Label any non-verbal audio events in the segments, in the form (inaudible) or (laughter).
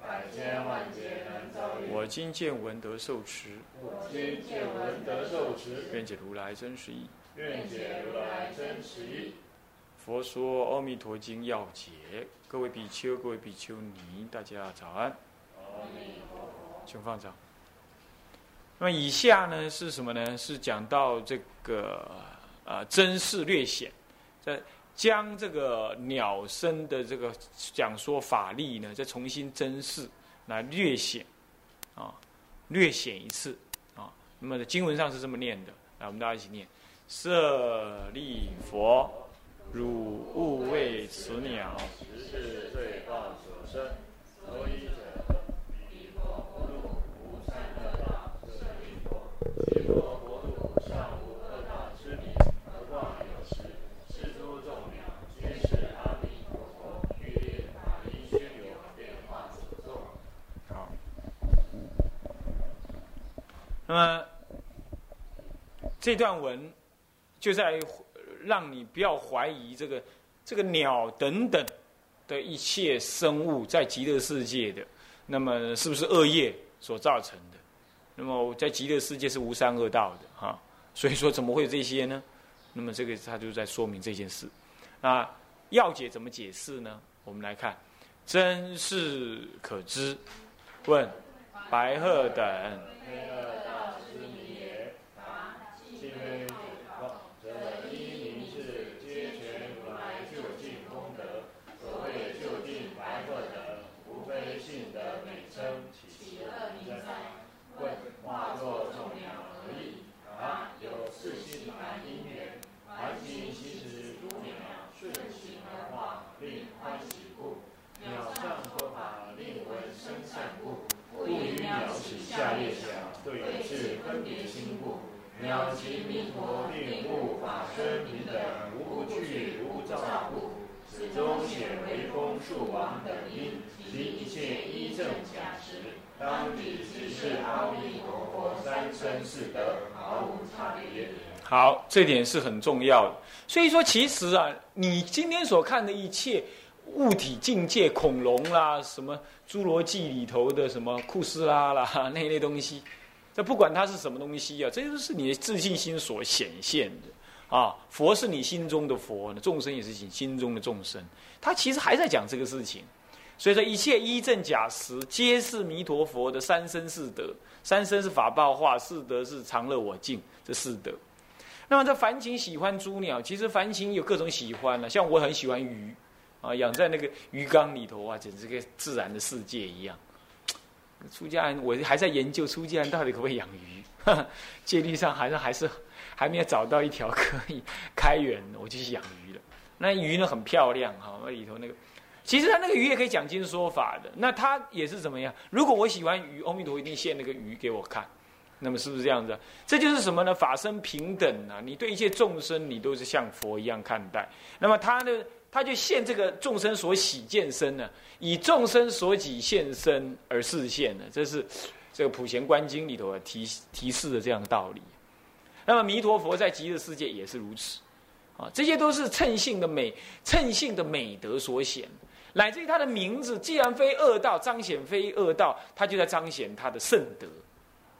百千万劫难遭遇。我今见闻得受持，我今见闻得受持，愿解如来真实义。愿解如来真实义。佛说《阿弥陀经》要解，各位比丘、各位比丘尼，大家早安。阿弥陀佛。请放掌。那么以下呢是什么呢？是讲到这个呃真事略显，在将这个鸟声的这个讲说法力呢，再重新珍视来略显啊，略显一次啊。那么经文上是这么念的，来我们大家一起念：舍利佛，汝勿为此鸟。是罪报所生，所以者，彼佛国土无三恶道，舍利佛，其佛国土尚无恶道之名，何况有时？是诸众鸟，皆是阿弥陀佛欲令法音宣流变化所作。好，那么这段文就在让你不要怀疑这个这个鸟等等的一切生物在极乐世界的，那么是不是恶业所造成的？那么在极乐世界是无三恶道的哈，所以说怎么会有这些呢？那么这个他就在说明这件事。那要解怎么解释呢？我们来看，真是可知。问白鹤等非恶道之名也。答：今非妄，则一名是皆全如来究竟功德。所谓究竟白鹤等，无非性德美称，起乐名哉？问化作众鸟而已。答：有四心含因缘，凡情其实诸鸟顺行而化，令欢喜故。鸟上说法，令闻声善故。故于鸟起下列想，对治分别心故。鸟即弥陀令悟法身平等，无不具无照故。此中显为风树王等因，及一切依正假实，当彼即是阿弥陀佛三身四德，毫无差别。好，这点是很重要的。所以说，其实啊，你今天所看的一切物体境界，恐龙啦，什么侏罗纪里头的什么库斯拉啦 (laughs) 那一类东西，这不管它是什么东西啊，这都是你的自信心所显现的啊。佛是你心中的佛，众生也是你心中的众生。他其实还在讲这个事情。所以说，一切依正假实，皆是弥陀佛的三身四德。三身是法报化，四德是常乐我净，这四德。那么这凡情喜欢诸鸟，其实凡情有各种喜欢呢、像我很喜欢鱼，啊，养在那个鱼缸里头啊，简直跟自然的世界一样。出家人，我还在研究出家人到底可不可以养鱼，(laughs) 戒律上还是还是还没有找到一条可以开源的，我就去养鱼了。那鱼呢很漂亮哈，那里头那个，其实它那个鱼也可以讲经说法的。那它也是怎么样？如果我喜欢鱼，阿弥陀一定现那个鱼给我看。那么是不是这样子、这就是什么呢？法身平等啊！你对一切众生，你都是像佛一样看待。那么他呢，他就现这个众生所喜见身呢，以众生所己现身而示现呢，这是这个《普贤观经》里头提提示的这样的道理。那么弥陀佛在极乐世界也是如此啊，这些都是称性的美，称性的美德所显，乃至于他的名字，既然非恶道，彰显非恶道，他就在彰显他的圣德。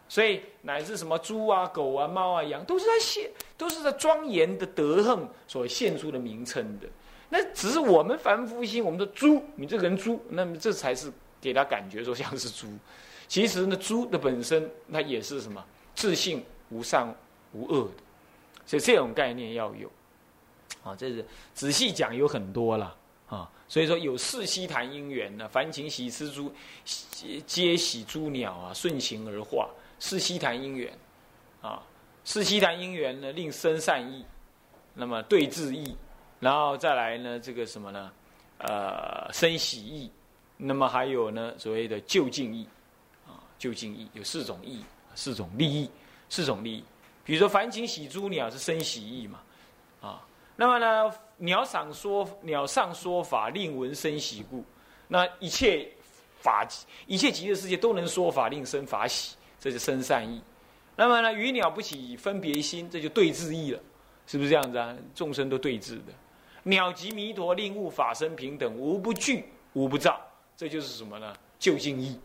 所以乃至什么猪啊、狗啊、猫啊、羊，都是在现，都是在庄严的德行所现出的名称的。那只是我们凡夫心，我们的猪，你这个人猪，那么这才是给他感觉说像是猪。其实呢，猪的本身它也是什么自性无善无恶的，所以这种概念要有。啊，这是仔细讲有很多了啊。所以说有四悉檀因缘呢，凡情喜吃猪，皆喜诸鸟啊，顺行而化。四悉檀因缘，啊，四悉檀因缘呢，令生善意，那么对治意，然后再来呢，这个什么呢？呃，生喜意，那么还有呢，所谓的就近意，啊，就近意有四种意，四种利益，四种利益。比如说凡情喜诸鸟是生喜意嘛，啊，那么呢，鸟赏说鸟上说法令闻生喜故，那一切法一切极乐世界都能说法令生法喜，这就生善意。那么呢，与鸟不起分别心，这就对治意了，是不是这样子啊？众生都对治的。鸟即弥陀令悟法身平等，无不惧，无不造，这就是什么呢？究竟义，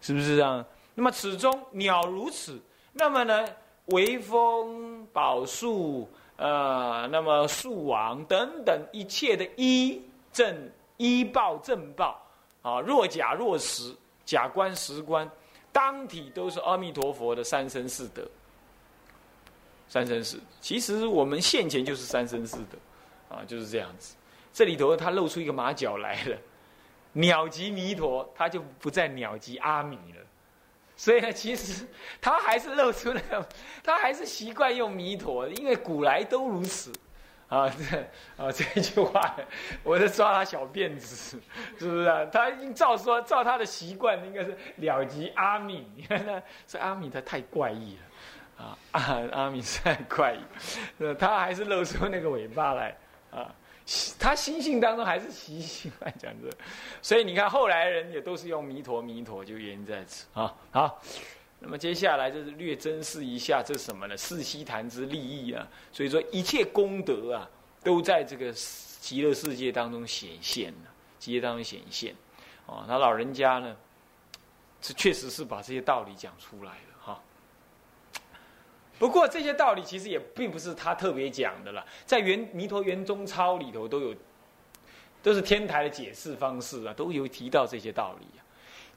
是不是这样？那么此中鸟如此，那么呢，微风宝树，呃，那么树王等等一切的依正依报正报啊，若假若实，假观实观。当体都是阿弥陀佛的三生四德，三生四。其实我们现前就是三生四德，啊，就是这样子。这里头他露出一个马脚来了，鸟即弥陀，他就不再鸟即阿弥了。所以呢，其实他还是露出那个，他还是习惯用弥陀，因为古来都如此。啊，这啊这一句话，我在抓他小辫子，是不是啊？他照说，照他的习惯，应该是了即阿弥。你看呢，这阿弥他太怪异了，啊阿阿弥太怪异，他还是露出那个尾巴来啊。他心性当中还是习性来讲的，所以你看后来人也都是用弥陀弥陀，就原因在此啊。好。那么接下来就是略珍视一下，这是什么呢？四悉檀之利益啊！所以说一切功德啊，都在这个极乐世界当中显现了，极乐当中显现。哦，他老人家呢，这确实是把这些道理讲出来了。不过这些道理其实也并不是他特别讲的了，在《圆弥陀圆中钞》里头都有，都是天台的解释方式啊，都有提到这些道理啊。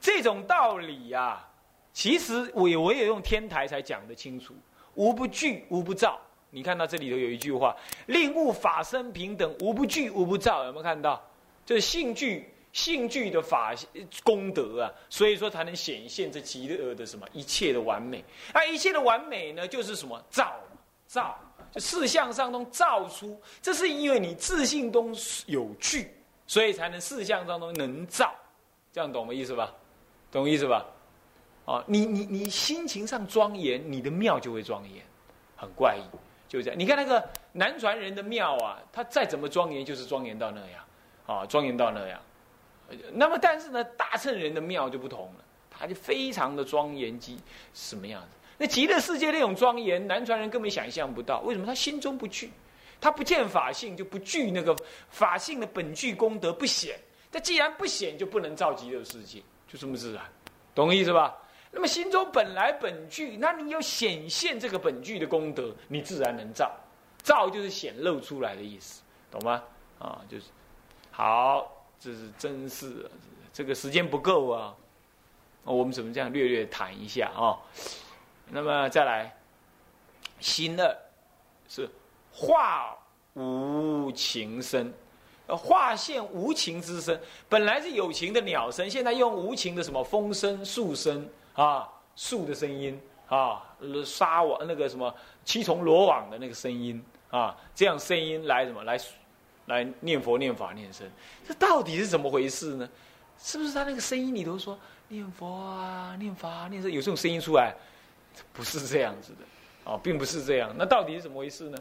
这种道理呀。其实我我也用天台才讲得清楚，无不惧，无不躁。你看到这里头有一句话，令物法身平等，无不惧，无不躁。有没有看到？就是性具性具的法功德啊，所以说才能显现这极乐的什么一切的完美。那一切的完美呢，就是什么造造，就事相上中造出。这是因为你自信中有具，所以才能事相当中能造。这样懂我意思吧？懂意思吧？啊，你你你心情上庄严，你的庙就会庄严，很怪异，就这样。你看那个南传人的庙啊，他再怎么庄严，就是庄严到那样，啊，庄严到那样。那么，但是呢，大乘人的庙就不同了，他就非常的庄严极什么样子？那极乐世界那种庄严，南传人根本想象不到。为什么？他心中不惧，他不见法性，就不惧那个法性的本具功德不显。他既然不显，就不能造极乐世界，就这么自然，懂我意思吧？那么心中本来本具，那你要显现这个本具的功德，你自然能造。造就是显露出来的意思，懂吗？啊，就是好，这是真是这个时间不够啊，我们怎么这样略略谈一下啊？那么再来，心二是化无情声，化现无情之声，本来是有情的鸟声，现在用无情的什么风声、树声。啊，树的声音啊，沙网那个什么七重罗网的那个声音啊，这样声音来什么来，来念佛念法念僧，这到底是怎么回事呢？是不是他那个声音里头说念佛啊、念法念僧有这种声音出来？不是这样子的哦，并不是这样。那到底是怎么回事呢？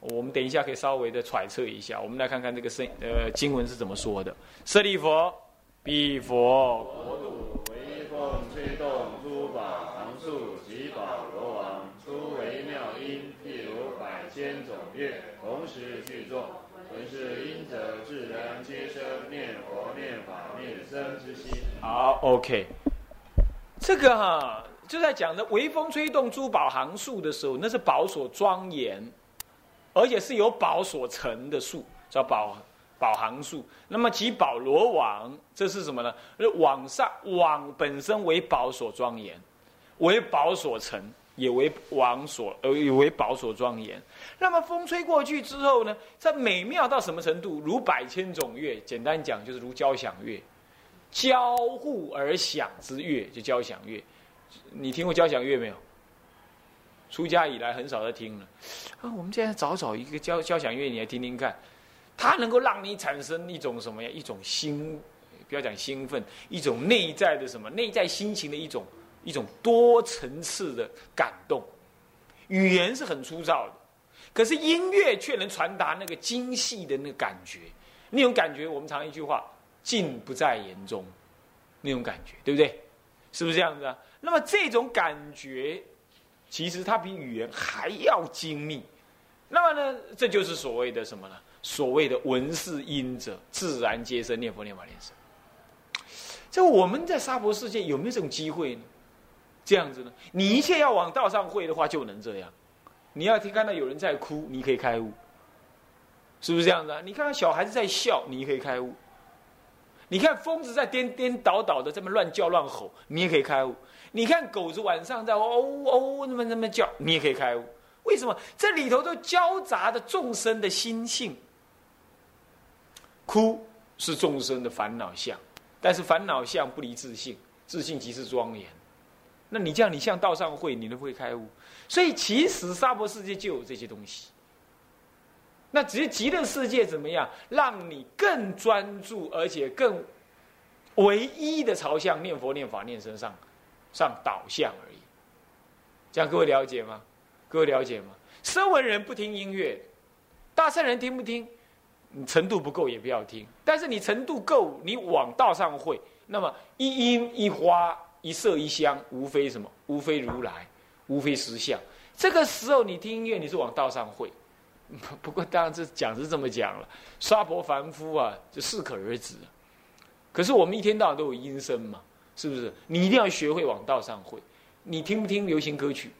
我们等一下可以稍微的揣测一下。我们来看看这个声呃经文是怎么说的。舍利佛，彼佛国土为风吹动诸法常数及宝罗王，初为妙音，譬如百千种乐。同时具众，文是因者自然皆生念佛、念法、念僧之心。好，OK，这个哈就在讲的微风吹动珠宝行树的时候，那是宝所庄严，而且是由宝所成的树，叫宝宝行树。那么即宝罗网，这是什么呢？网上网本身为宝所庄严，为宝所成。也为王所，呃，也为宝所庄严。那么风吹过去之后呢？它美妙到什么程度？如百千种乐，简单讲就是如交响乐，交互而响之乐，就交响乐。你听过交响乐没有？出家以来很少在听了。啊，我们现在找找一个交交响乐，你来听听看，它能够让你产生一种什么呀？一种兴，不要讲兴奋，一种内在的什么？内在心情的一种。一种多层次的感动，语言是很粗糙的，可是音乐却能传达那个精细的那个感觉。那种感觉，我们常一句话“尽不在言中”，那种感觉，对不对？是不是这样子啊？那么这种感觉，其实它比语言还要精密。那么呢，这就是所谓的什么呢？所谓的文是音者，自然皆生念佛念法念僧。这我们在娑婆世界有没有这种机会呢？这样子呢？你一切要往道上会的话，就能这样。你要听看到有人在哭，你可以开悟，是不是这样子啊？你看到小孩子在笑，你可以开悟。你看疯子在颠颠倒倒的这么乱叫乱吼，你也可以开悟。你看狗子晚上在哦哦那么那么叫，你也可以开悟。为什么？这里头都交杂着众生的心性。哭是众生的烦恼相，但是烦恼相不离自信，自信即是庄严。那你这样，你向道上会，你能不会开悟？所以其实娑婆世界就有这些东西。那只是极乐世界怎么样，让你更专注，而且更唯一的朝向念佛、念法、念身上上导向而已。这样各位了解吗？各位了解吗？声闻人不听音乐，大圣人听不听？你程度不够也不要听。但是你程度够，你往道上会，那么一音一花一色一香，无非什么？无非如来，无非实相。这个时候你听音乐，你是往道上会。(laughs) 不过当然这讲是这么讲了，娑婆凡夫啊，就适可而止。可是我们一天到晚都有音声嘛，是不是？你一定要学会往道上会。你听不听流行歌曲？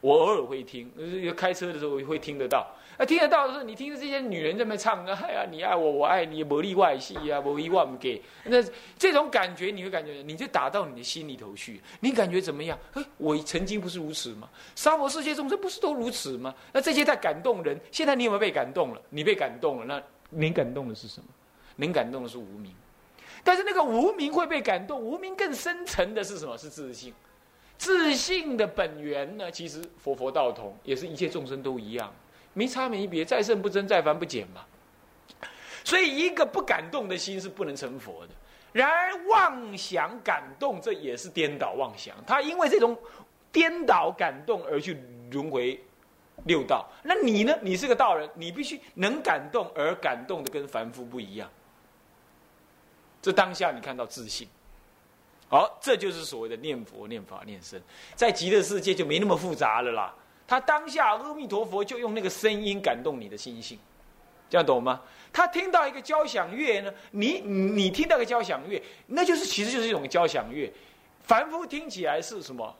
我偶尔会听，开车的时候会听得到。啊，听得到的时候，你听着这些女人在那唱啊，哎呀，你爱我，我爱你，不例外戏啊，不一万给。那这种感觉，你会感觉，你就打到你的心里头去。你感觉怎么样？哎，我曾经不是如此吗？沙漠世界众生不是都如此吗？那这些在感动人，现在你有没有被感动了？你被感动了，那您感动的是什么？您感动的是无名。但是那个无名会被感动，无名更深层的是什么？是自信。自信的本源呢？其实佛佛道同，也是一切众生都一样。没差没别，再胜不增，再凡不减嘛。所以一个不感动的心是不能成佛的。然而妄想感动，这也是颠倒妄想。他因为这种颠倒感动而去轮回六道。那你呢？你是个道人，你必须能感动，而感动的跟凡夫不一样。这当下你看到自信，好，这就是所谓的念佛、念法、念身，在极乐世界就没那么复杂了啦。他当下阿弥陀佛就用那个声音感动你的心性，这样懂吗？他听到一个交响乐呢，你你听到个交响乐，那就是其实就是一种交响乐。凡夫听起来是什么？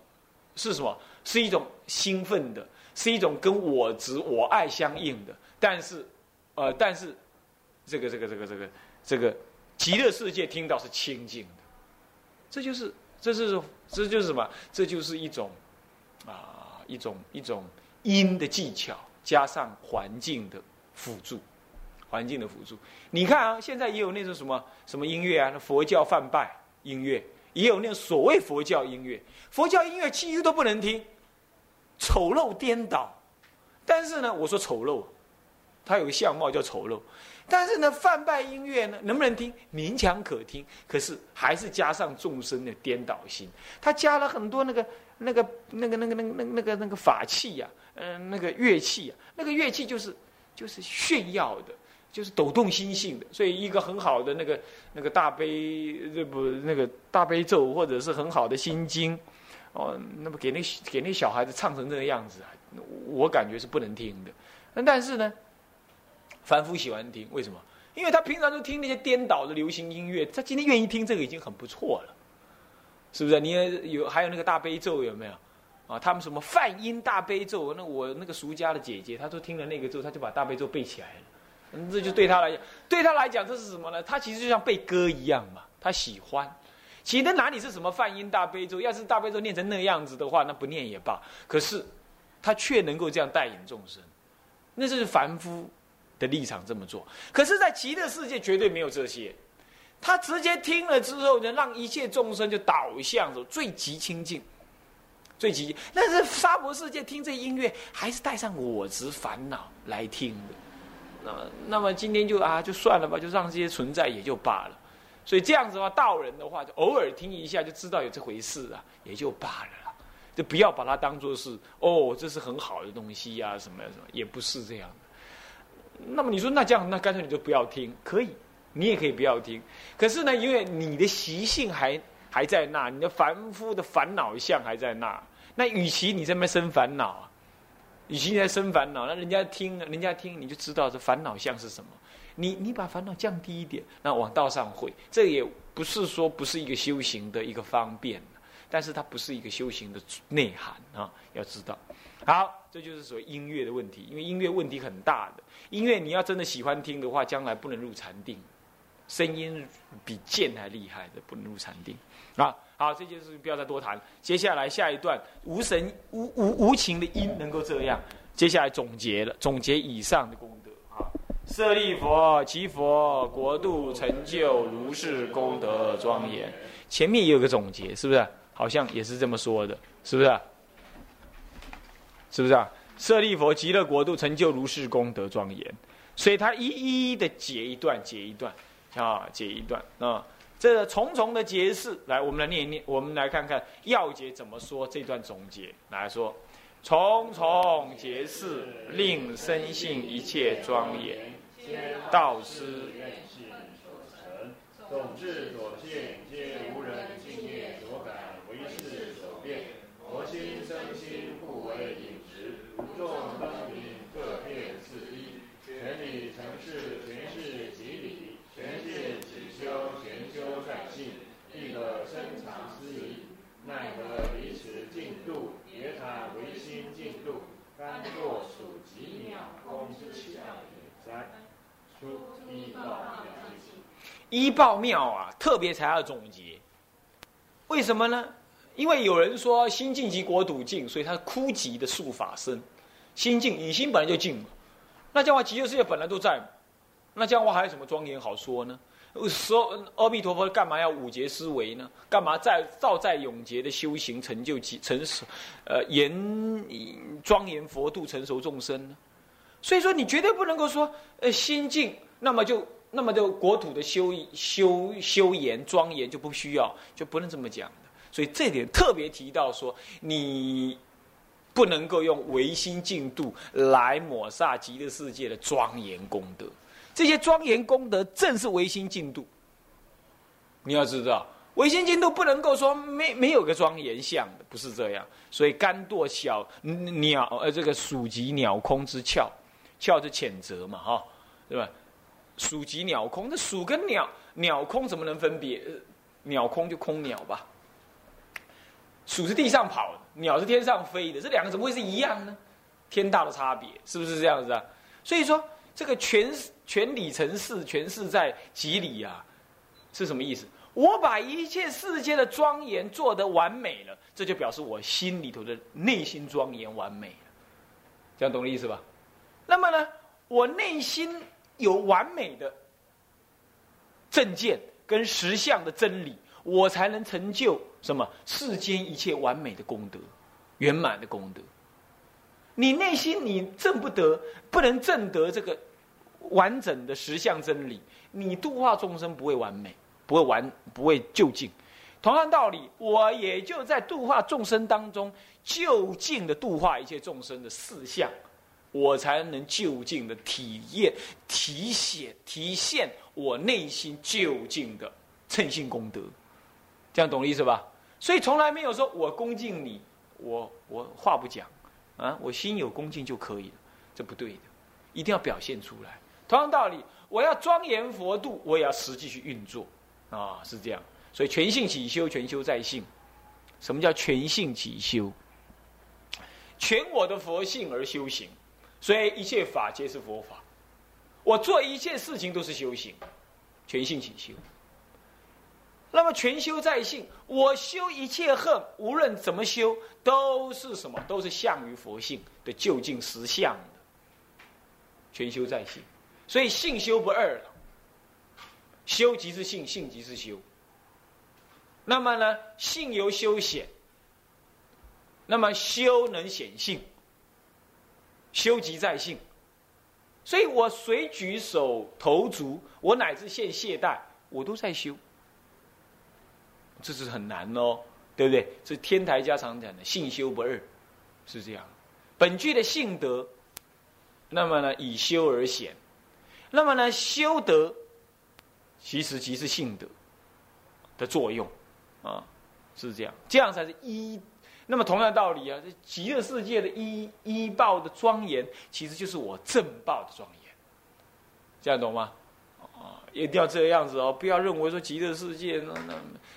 是什么？是一种兴奋的，是一种跟我执我爱相应的。但是，呃，但是这个这个这个这个这个极乐世界听到是清净的。这就是这是这就是什么？这就是一种啊。一种一种音的技巧，加上环境的辅助，环境的辅助。你看啊，现在也有那种什么什么音乐啊，那佛教泛拜音乐，也有那种所谓佛教音乐。佛教音乐几乎都不能听，丑陋颠倒。但是呢，我说丑陋，它有个相貌叫丑陋。但是呢，泛拜音乐呢，能不能听？勉强可听。可是还是加上众生的颠倒心，他加了很多那个。那个、那个、那个、那个、那个、那个、那个法器呀，嗯，那个乐器呀，那个乐器就是就是炫耀的，就是抖动心性的。所以一个很好的那个那个大悲，这不那个大悲咒，或者是很好的心经，哦，那么给那给那小孩子唱成这个样子，我感觉是不能听的。但是呢，凡夫喜欢听，为什么？因为他平常都听那些颠倒的流行音乐，他今天愿意听这个已经很不错了。是不是？你有还有那个大悲咒有没有？啊，他们什么梵音大悲咒？那我那个俗家的姐姐，她说听了那个咒，她就把大悲咒背起来了。嗯，这就对她来讲，对她来讲这是什么呢？她其实就像背歌一样嘛，她喜欢。其实哪里是什么梵音大悲咒？要是大悲咒念成那样子的话，那不念也罢。可是，他却能够这样带引众生，那就是凡夫的立场这么做。可是，在极乐世界绝对没有这些。他直接听了之后呢，让一切众生就导向最极清净、最极。但是沙婆世界听这音乐，还是带上我执烦恼来听的。那，那么今天就啊，就算了吧，就让这些存在也就罢了。所以这样子的话，道人的话，就偶尔听一下就知道有这回事啊，也就罢了。就不要把它当做是哦，这是很好的东西呀，什么什么，也不是这样的。那么你说那这样，那干脆你就不要听，可以，你也可以不要听。可是呢，因为你的习性还还在那，你的凡夫的烦恼相还在那，那与其你在那生烦恼，与其你在生烦恼，那人家听，人家听，你就知道这烦恼相是什么。你你把烦恼降低一点，那往道上会，这也不是说不是一个修行的一个方便。但是它不是一个修行的内涵啊，要知道。好，这就是所谓音乐的问题，因为音乐问题很大的。音乐你要真的喜欢听的话，将来不能入禅定，声音比剑还厉害的，不能入禅定啊。好，这件事不要再多谈。接下来下一段，无神无无无情的音能够这样。接下来总结了，总结以上的功德啊。舍利佛，其佛国度成就如是功德庄严。前面也有个总结，是不是？好像也是这么说的，是不是？是不是啊？舍利佛极乐国度成就如是功德庄严，所以他一一的解一段，解一段，啊，解一段啊。这重重的解释，来，我们来念一念，我们来看看要解怎么说这段总结。来说，重重解释令生性一切庄严，道师愿信所成，总智所见皆无人。心生心不为饮食，众灯明各遍四一，全理成事，全是即理，全见起修，全修在性，亦可深藏思疑，奈何彼此进度？别塔唯心进度，甘若属极鸟空之巧也哉？出一报妙一报妙啊，特别才要总结，为什么呢？因为有人说心静即国土静，所以它枯寂的术法生。心静，你心本来就静嘛。那这样话极乐世界本来都在，那这样话还有什么庄严好说呢？说阿弥陀佛干嘛要五劫思维呢？干嘛在造在永劫的修行成就其成熟，呃，严庄严佛度成熟众生呢？所以说你绝对不能够说，呃，心静，那么就那么就国土的修修修严庄严就不需要，就不能这么讲。所以这点特别提到说，你不能够用唯心净度来抹煞极乐世界的庄严功德。这些庄严功德正是唯心净度。你要知道，唯心净度不能够说没没有个庄严相的，不是这样。所以甘堕小鸟呃，这个属及鸟空之窍，窍是谴责嘛，哈，对吧？属及鸟空，那属跟鸟鸟空怎么能分别？鸟空就空鸟吧。鼠是地上跑的，鸟是天上飞的，这两个怎么会是一样呢？天大的差别，是不是这样子啊？所以说，这个全全理成事，全是在即理啊，是什么意思？我把一切世界的庄严做得完美了，这就表示我心里头的内心庄严完美了，这样懂的意思吧？那么呢，我内心有完美的正见跟实相的真理。我才能成就什么世间一切完美的功德，圆满的功德。你内心你证不得，不能证得这个完整的实相真理，你度化众生不会完美，不会完，不会就近。同样道理，我也就在度化众生当中，就近的度化一切众生的四相，我才能就近的体验、体现、体现我内心就近的称性功德。这样懂意思吧？所以从来没有说我恭敬你，我我话不讲，啊，我心有恭敬就可以了，这不对的，一定要表现出来。同样道理，我要庄严佛度，我也要实际去运作，啊，是这样。所以全性起修，全修在性。什么叫全性起修？全我的佛性而修行，所以一切法皆是佛法。我做一切事情都是修行，全性起修。那么全修在性，我修一切恨，无论怎么修，都是什么？都是向于佛性的究竟实相的。全修在性，所以性修不二了。修即是性，性即是修。那么呢，性由修显，那么修能显性，修即在性。所以我随举手投足，我乃至现懈怠，我都在修。这是很难哦，对不对？是天台家常讲的性修不二，是这样。本具的性德，那么呢以修而显，那么呢修德，其实即是性德的作用啊，是这样，这样才是一。那么同样道理啊，这极乐世界的依依报的庄严，其实就是我正报的庄严，这样懂吗？啊，一定要这个样子哦，不要认为说极乐世界那那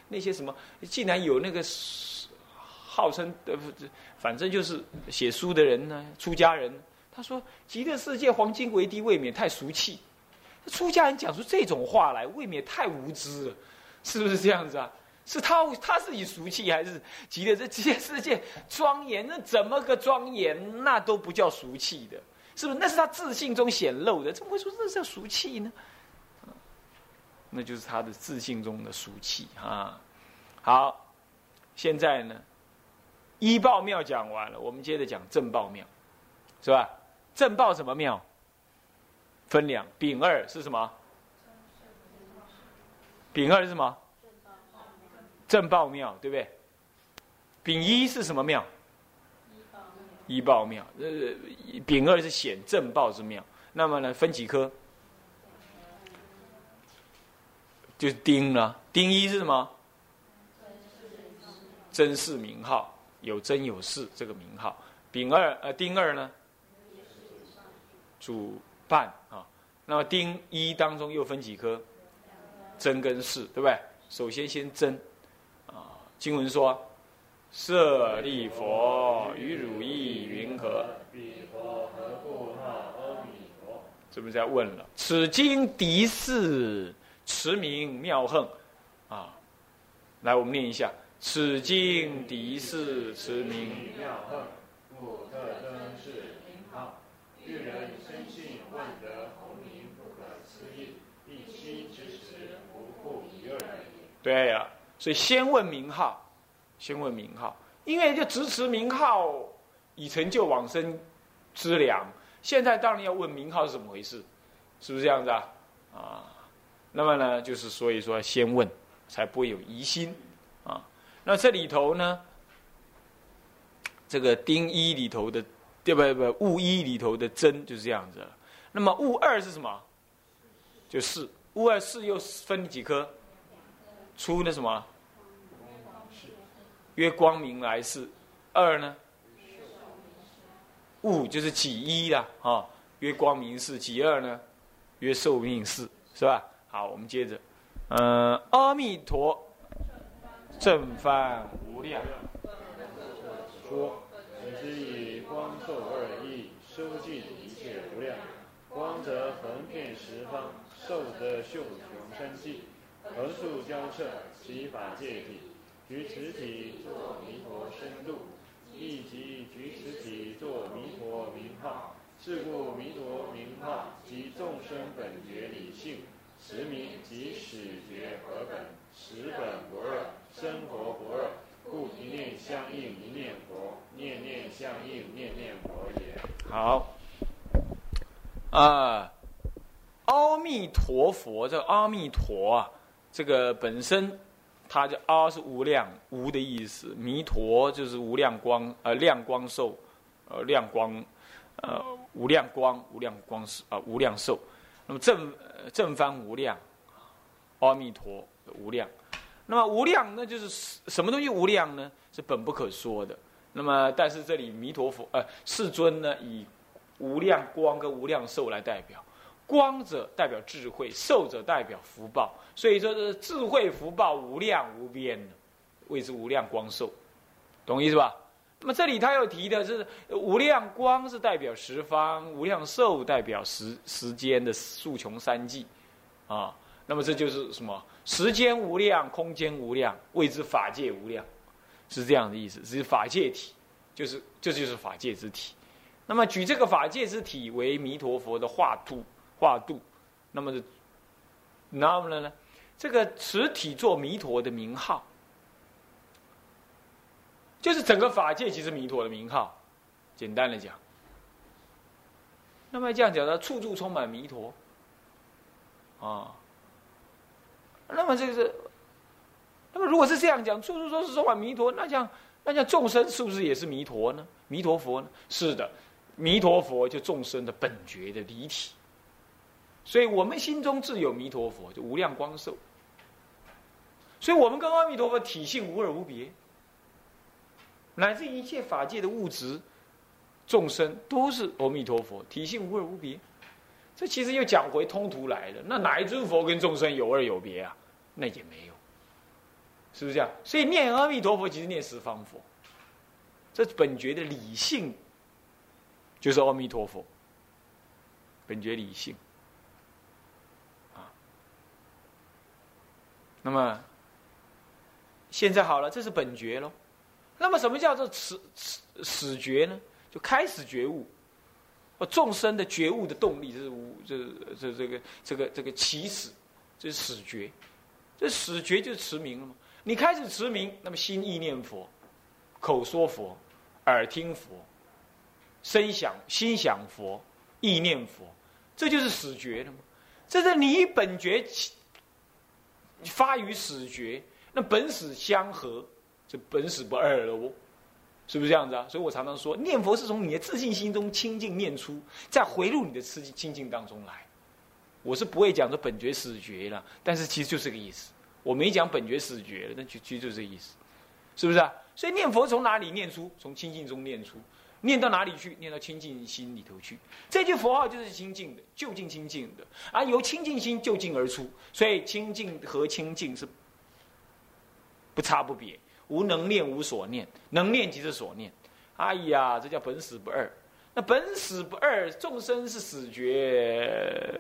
那些什么，竟然有那个号称的，反正就是写书的人呢，出家人，他说极乐世界黄金为地，未免太俗气。出家人讲出这种话来，未免太无知了，是不是这样子啊？是他，他是以俗气还是极乐这极乐世界庄严？那怎么个庄严？那都不叫俗气的，是不是？那是他自信中显露的，怎么会说这叫俗气呢？那就是他的自信中的俗气啊。好，现在呢，一报庙讲完了，我们接着讲正报庙，是吧？正报什么庙？分两，丙二是什么？丙二是什么？正报庙对不对？丙一是什么庙？一报庙。呃，丙二是显正报之庙。那么呢，分几科？就是丁了。丁一是什么？真是名号，有真有事这个名号。丙二呃，丁二呢？主办啊。那么丁一当中又分几科？真跟事，对不对？首先先真啊。经文说：“舍利佛，与汝意云何？”彼佛何故号阿弥陀？这不在问了。此经敌释，持名妙横。啊，来，我们念一下：此经敌是，持名妙横。故特征是名号。欲人深信万德洪名不可思议，一心之时，不复一二对呀。所以先问名号，先问名号，因为就直持名号以成就往生之良。现在当然要问名号是怎么回事，是不是这样子啊？啊，那么呢，就是所以说先问，才不会有疑心啊。那这里头呢，这个丁一里头的，对不不，戊一里头的真就是这样子。那么戊二是什么？就是戊二是又分几颗？出那什么？约光明来世。二呢？物就是己一啦，啊，约光明世。己二呢？约寿命世，是吧？好，我们接着，嗯，阿弥陀正法无量。说，此是以光寿二义，收尽一切无量。光则横遍十方，寿则秀穷生际。横竖交涉，其法界体，举此体作弥陀深度，亦即举此体作弥陀名号。是故弥陀名号即众生本觉理性，实名即始觉何本，实本不二，生活不二，故一念相应一念佛，念念相应念念佛也。好，啊，阿弥陀佛，这阿弥陀啊。这个本身，它就阿是无量无的意思，弥陀就是无量光，呃，亮光寿，呃，亮光，呃，无量光，无量光是啊，无量寿。那么正正方无量，阿弥陀无量。那么无量，那就是什么东西无量呢？是本不可说的。那么但是这里弥陀佛，呃，世尊呢，以无量光跟无量寿来代表。光者代表智慧，寿者代表福报，所以说智慧福报无量无边的，谓之无量光寿，懂意思吧？那么这里他又提的是无量光是代表十方，无量寿代表时时间的数穷三际，啊，那么这就是什么？时间无量，空间无量，谓之法界无量，是这样的意思，是法界体，就是这就是法界之体。那么举这个法界之体为弥陀佛的化度。化度，那么的，那么呢？这个实体做弥陀的名号，就是整个法界即是弥陀的名号。简单的讲，那么这样讲呢，处处充满弥陀，啊，那么这个是那么如果是这样讲，处处都是充满弥陀，那这样那像众生是不是也是弥陀呢？弥陀佛呢？是的，弥陀佛就众生的本觉的离体。所以我们心中自有弥陀佛，就无量光寿。所以我们跟阿弥陀佛体性无二无别，乃至一切法界的物质众生都是阿弥陀佛，体性无二无别。这其实又讲回通途来了。那哪一尊佛跟众生有二有别啊？那也没有，是不是这样？所以念阿弥陀佛，其实念十方佛。这本觉的理性就是阿弥陀佛，本觉理性啊。那么现在好了，这是本觉喽。那么什么叫做始始始觉呢？就开始觉悟。哦众生的觉悟的动力，这是无这这这个这个这个起始，这是始觉，这始觉就是持名了嘛。你开始持名，那么心意念佛，口说佛，耳听佛，身想心想佛，意念佛，这就是始觉了嘛。这是你本觉起发于始觉，那本始相合，这本始不二了哦。是不是这样子啊？所以我常常说，念佛是从你的自信心中清净念出，再回入你的清清净当中来。我是不会讲说本觉始觉了，但是其实就是这个意思。我没讲本觉始觉了，那就其实就这个意思，是不是啊？所以念佛从哪里念出？从清净中念出，念到哪里去？念到清净心里头去。这句佛号就是清净的，就近清净的，而由清净心就近而出。所以清净和清净是不差不别。无能念，无所念；能念即是所念。哎呀，这叫本死不二。那本死不二，众生是死觉，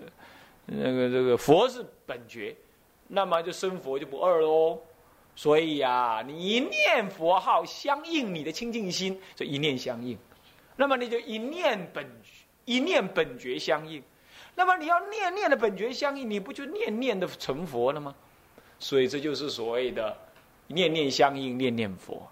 那个这个佛是本觉，那么就生佛就不二喽。所以呀，你一念佛号相应你的清净心，就一念相应。那么你就一念本一念本觉相应。那么你要念念的本觉相应，你不就念念的成佛了吗？所以这就是所谓的。念念相应，念念佛。